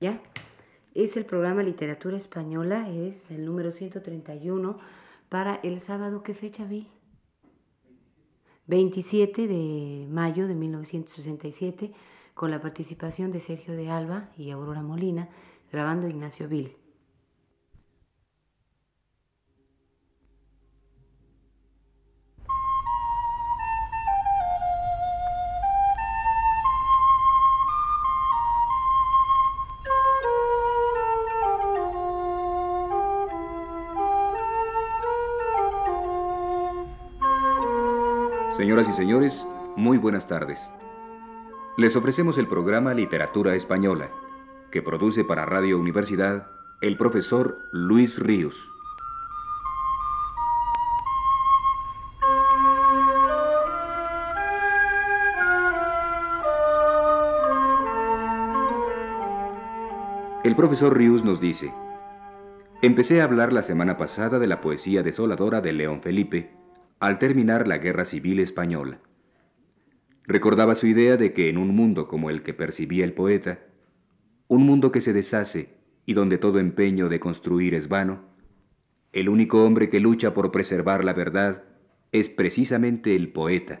¿Ya? Es el programa Literatura Española, es el número 131 para el sábado. ¿Qué fecha vi? 27 de mayo de 1967, con la participación de Sergio de Alba y Aurora Molina, grabando Ignacio Vil. Señoras y señores, muy buenas tardes. Les ofrecemos el programa Literatura Española, que produce para Radio Universidad el profesor Luis Ríos. El profesor Ríos nos dice, empecé a hablar la semana pasada de la poesía desoladora de León Felipe, al terminar la Guerra Civil Española. Recordaba su idea de que en un mundo como el que percibía el poeta, un mundo que se deshace y donde todo empeño de construir es vano, el único hombre que lucha por preservar la verdad es precisamente el poeta.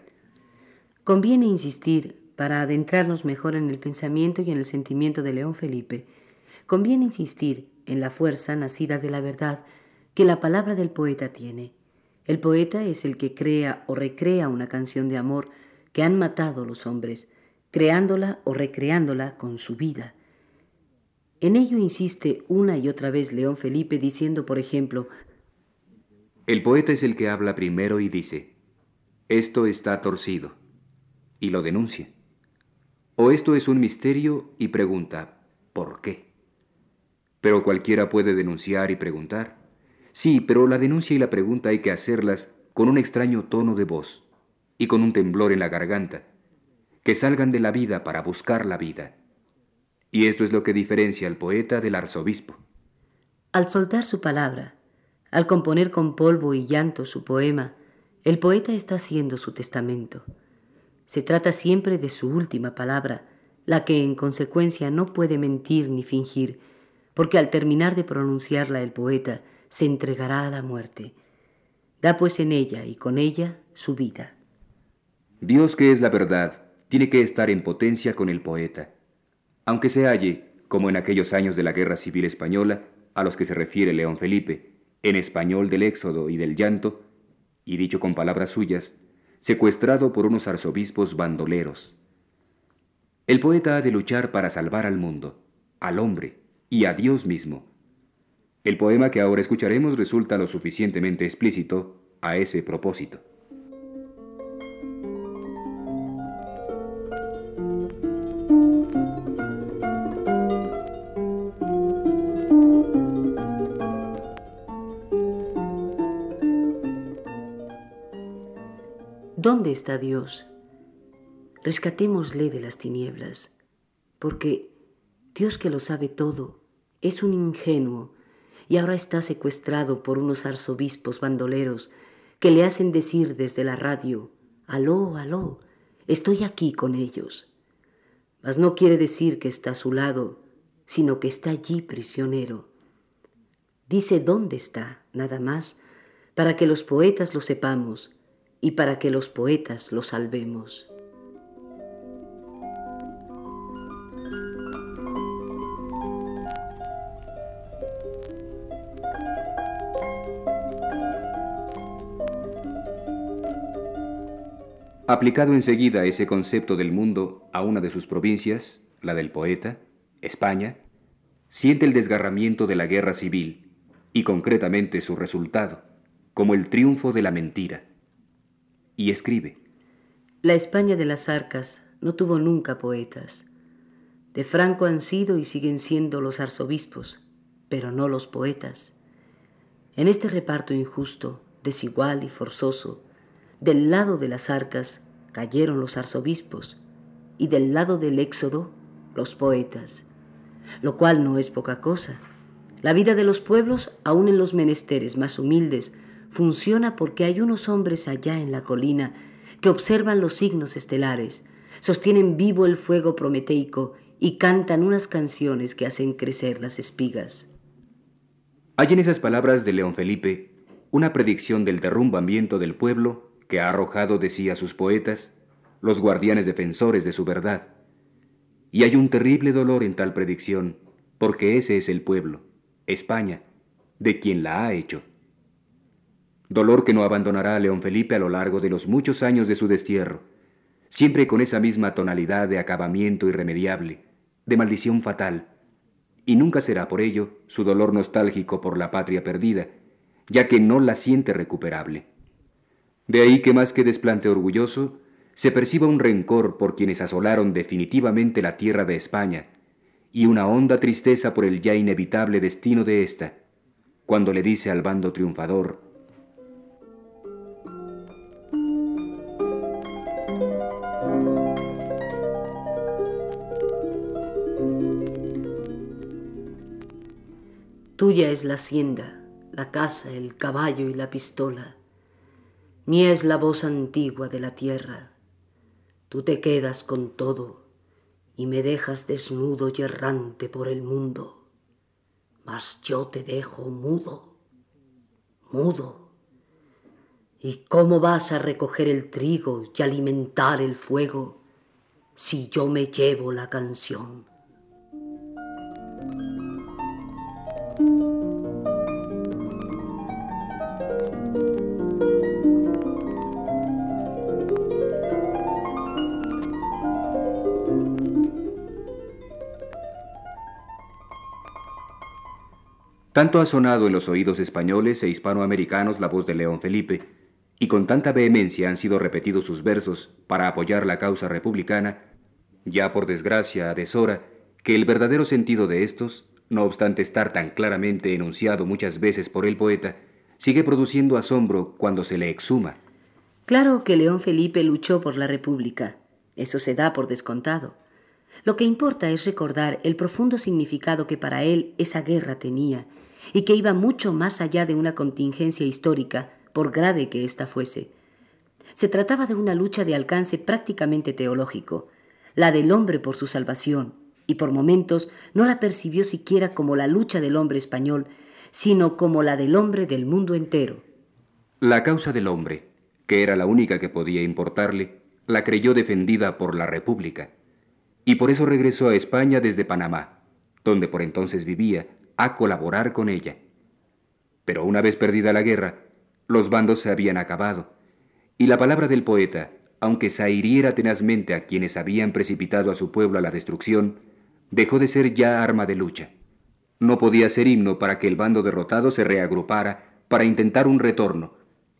Conviene insistir, para adentrarnos mejor en el pensamiento y en el sentimiento de León Felipe, conviene insistir en la fuerza nacida de la verdad que la palabra del poeta tiene el poeta es el que crea o recrea una canción de amor que han matado los hombres, creándola o recreándola con su vida. En ello insiste una y otra vez León Felipe diciendo, por ejemplo, El poeta es el que habla primero y dice, esto está torcido, y lo denuncia. O esto es un misterio y pregunta, ¿por qué? Pero cualquiera puede denunciar y preguntar. Sí, pero la denuncia y la pregunta hay que hacerlas con un extraño tono de voz y con un temblor en la garganta, que salgan de la vida para buscar la vida. Y esto es lo que diferencia al poeta del arzobispo. Al soltar su palabra, al componer con polvo y llanto su poema, el poeta está haciendo su testamento. Se trata siempre de su última palabra, la que en consecuencia no puede mentir ni fingir, porque al terminar de pronunciarla el poeta se entregará a la muerte. Da pues en ella y con ella su vida. Dios que es la verdad, tiene que estar en potencia con el poeta. Aunque se halle, como en aquellos años de la Guerra Civil Española, a los que se refiere León Felipe, en español del éxodo y del llanto, y dicho con palabras suyas, secuestrado por unos arzobispos bandoleros. El poeta ha de luchar para salvar al mundo, al hombre y a Dios mismo, el poema que ahora escucharemos resulta lo suficientemente explícito a ese propósito. ¿Dónde está Dios? Rescatémosle de las tinieblas, porque Dios que lo sabe todo es un ingenuo y ahora está secuestrado por unos arzobispos bandoleros que le hacen decir desde la radio, aló, aló, estoy aquí con ellos. Mas no quiere decir que está a su lado, sino que está allí prisionero. Dice dónde está, nada más, para que los poetas lo sepamos y para que los poetas lo salvemos. Aplicado enseguida ese concepto del mundo a una de sus provincias, la del poeta, España, siente el desgarramiento de la guerra civil y concretamente su resultado, como el triunfo de la mentira. Y escribe. La España de las arcas no tuvo nunca poetas. De Franco han sido y siguen siendo los arzobispos, pero no los poetas. En este reparto injusto, desigual y forzoso, del lado de las arcas cayeron los arzobispos y del lado del éxodo los poetas, lo cual no es poca cosa. La vida de los pueblos, aun en los menesteres más humildes, funciona porque hay unos hombres allá en la colina que observan los signos estelares, sostienen vivo el fuego prometeico y cantan unas canciones que hacen crecer las espigas. Hay en esas palabras de León Felipe una predicción del derrumbamiento del pueblo que ha arrojado de sí a sus poetas, los guardianes defensores de su verdad. Y hay un terrible dolor en tal predicción, porque ese es el pueblo, España, de quien la ha hecho. Dolor que no abandonará a León Felipe a lo largo de los muchos años de su destierro, siempre con esa misma tonalidad de acabamiento irremediable, de maldición fatal, y nunca será por ello su dolor nostálgico por la patria perdida, ya que no la siente recuperable. De ahí que más que desplante orgulloso, se perciba un rencor por quienes asolaron definitivamente la tierra de España, y una honda tristeza por el ya inevitable destino de ésta, cuando le dice al bando triunfador, Tuya es la hacienda, la casa, el caballo y la pistola. Mía es la voz antigua de la tierra. Tú te quedas con todo y me dejas desnudo y errante por el mundo. Mas yo te dejo mudo, mudo. ¿Y cómo vas a recoger el trigo y alimentar el fuego si yo me llevo la canción? Tanto ha sonado en los oídos españoles e hispanoamericanos la voz de León Felipe, y con tanta vehemencia han sido repetidos sus versos para apoyar la causa republicana, ya por desgracia a deshora, que el verdadero sentido de estos, no obstante estar tan claramente enunciado muchas veces por el poeta, sigue produciendo asombro cuando se le exhuma. Claro que León Felipe luchó por la República, eso se da por descontado. Lo que importa es recordar el profundo significado que para él esa guerra tenía y que iba mucho más allá de una contingencia histórica, por grave que ésta fuese. Se trataba de una lucha de alcance prácticamente teológico, la del hombre por su salvación, y por momentos no la percibió siquiera como la lucha del hombre español, sino como la del hombre del mundo entero. La causa del hombre, que era la única que podía importarle, la creyó defendida por la República, y por eso regresó a España desde Panamá, donde por entonces vivía, a colaborar con ella. Pero una vez perdida la guerra, los bandos se habían acabado, y la palabra del poeta, aunque zahiriera tenazmente a quienes habían precipitado a su pueblo a la destrucción, dejó de ser ya arma de lucha. No podía ser himno para que el bando derrotado se reagrupara para intentar un retorno,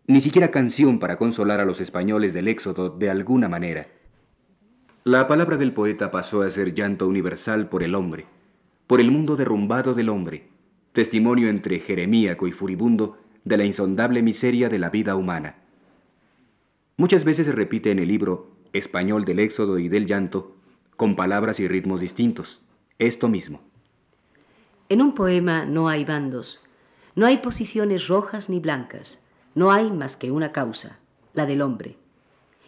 ni siquiera canción para consolar a los españoles del éxodo de alguna manera. La palabra del poeta pasó a ser llanto universal por el hombre, por el mundo derrumbado del hombre, testimonio entre jeremíaco y furibundo de la insondable miseria de la vida humana. Muchas veces se repite en el libro Español del Éxodo y del Llanto, con palabras y ritmos distintos, esto mismo. En un poema no hay bandos, no hay posiciones rojas ni blancas, no hay más que una causa, la del hombre,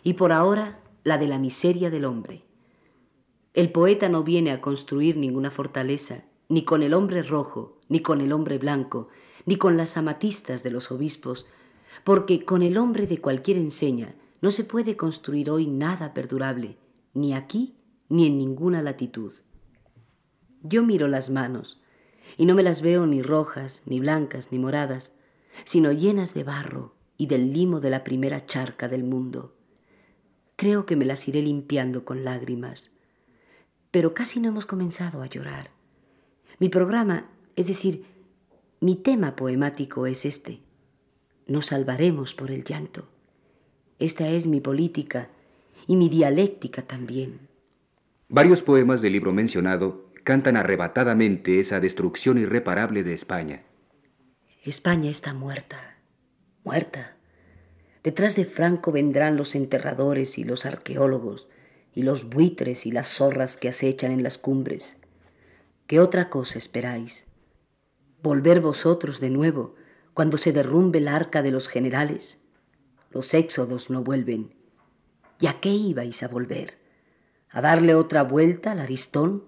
y por ahora la de la miseria del hombre. El poeta no viene a construir ninguna fortaleza, ni con el hombre rojo, ni con el hombre blanco, ni con las amatistas de los obispos, porque con el hombre de cualquier enseña no se puede construir hoy nada perdurable, ni aquí ni en ninguna latitud. Yo miro las manos, y no me las veo ni rojas, ni blancas, ni moradas, sino llenas de barro y del limo de la primera charca del mundo. Creo que me las iré limpiando con lágrimas pero casi no hemos comenzado a llorar. Mi programa, es decir, mi tema poemático es este. Nos salvaremos por el llanto. Esta es mi política y mi dialéctica también. Varios poemas del libro mencionado cantan arrebatadamente esa destrucción irreparable de España. España está muerta, muerta. Detrás de Franco vendrán los enterradores y los arqueólogos, y los buitres y las zorras que acechan en las cumbres. ¿Qué otra cosa esperáis? ¿Volver vosotros de nuevo cuando se derrumbe el arca de los generales? Los éxodos no vuelven. ¿Y a qué ibais a volver? ¿A darle otra vuelta al Aristón?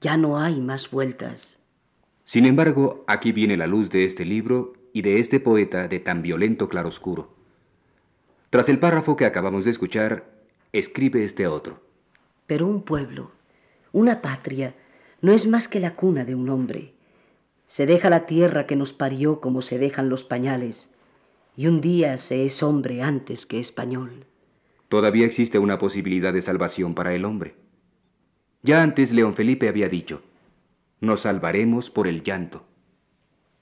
Ya no hay más vueltas. Sin embargo, aquí viene la luz de este libro y de este poeta de tan violento claroscuro. Tras el párrafo que acabamos de escuchar, escribe este otro. Pero un pueblo, una patria, no es más que la cuna de un hombre. Se deja la tierra que nos parió como se dejan los pañales, y un día se es hombre antes que español. Todavía existe una posibilidad de salvación para el hombre. Ya antes León Felipe había dicho, nos salvaremos por el llanto.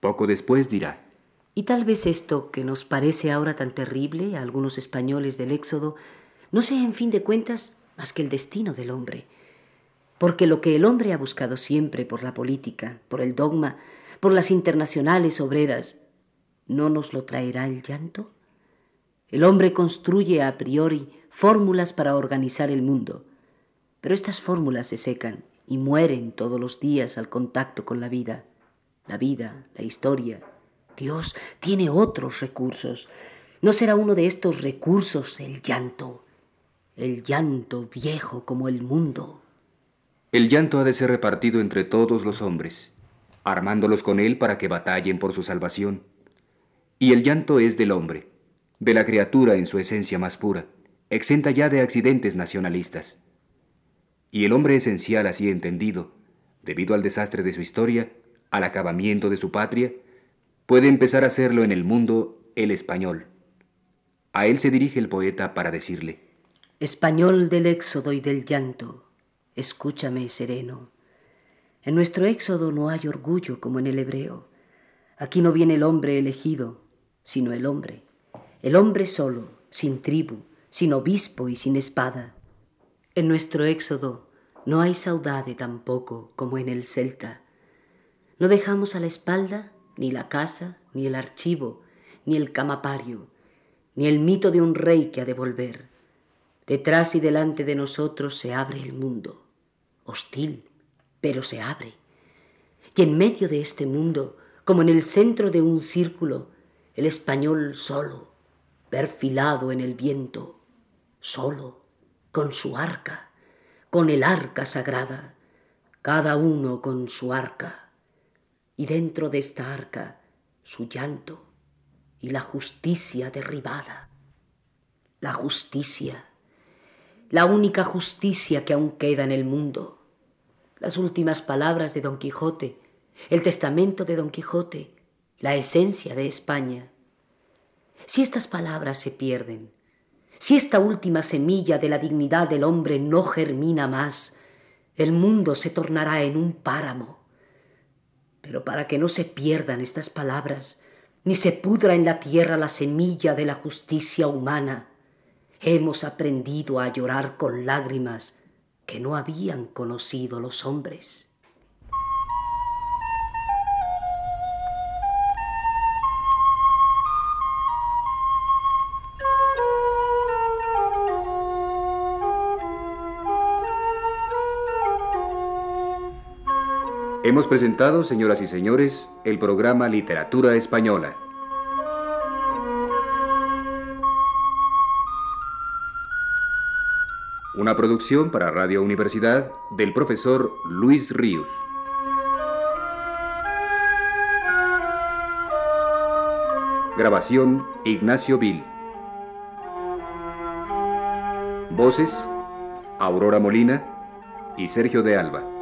Poco después dirá, y tal vez esto que nos parece ahora tan terrible a algunos españoles del Éxodo no sea en fin de cuentas más que el destino del hombre. Porque lo que el hombre ha buscado siempre por la política, por el dogma, por las internacionales obreras, ¿no nos lo traerá el llanto? El hombre construye a priori fórmulas para organizar el mundo, pero estas fórmulas se secan y mueren todos los días al contacto con la vida. La vida, la historia, Dios tiene otros recursos. ¿No será uno de estos recursos el llanto? El llanto viejo como el mundo. El llanto ha de ser repartido entre todos los hombres, armándolos con él para que batallen por su salvación. Y el llanto es del hombre, de la criatura en su esencia más pura, exenta ya de accidentes nacionalistas. Y el hombre esencial así entendido, debido al desastre de su historia, al acabamiento de su patria, puede empezar a hacerlo en el mundo el español. A él se dirige el poeta para decirle, Español del éxodo y del llanto, escúchame sereno. En nuestro éxodo no hay orgullo como en el hebreo. Aquí no viene el hombre elegido, sino el hombre. El hombre solo, sin tribu, sin obispo y sin espada. En nuestro éxodo no hay saudade tampoco como en el celta. No dejamos a la espalda ni la casa, ni el archivo, ni el camapario, ni el mito de un rey que ha de volver. Detrás y delante de nosotros se abre el mundo, hostil, pero se abre. Y en medio de este mundo, como en el centro de un círculo, el español solo, perfilado en el viento, solo, con su arca, con el arca sagrada, cada uno con su arca y dentro de esta arca su llanto y la justicia derribada. La justicia, la única justicia que aún queda en el mundo. Las últimas palabras de Don Quijote, el testamento de Don Quijote, la esencia de España. Si estas palabras se pierden, si esta última semilla de la dignidad del hombre no germina más, el mundo se tornará en un páramo pero para que no se pierdan estas palabras, ni se pudra en la tierra la semilla de la justicia humana, hemos aprendido a llorar con lágrimas que no habían conocido los hombres. Hemos presentado, señoras y señores, el programa Literatura Española. Una producción para Radio Universidad del profesor Luis Ríos. Grabación Ignacio Vil. Voces Aurora Molina y Sergio de Alba.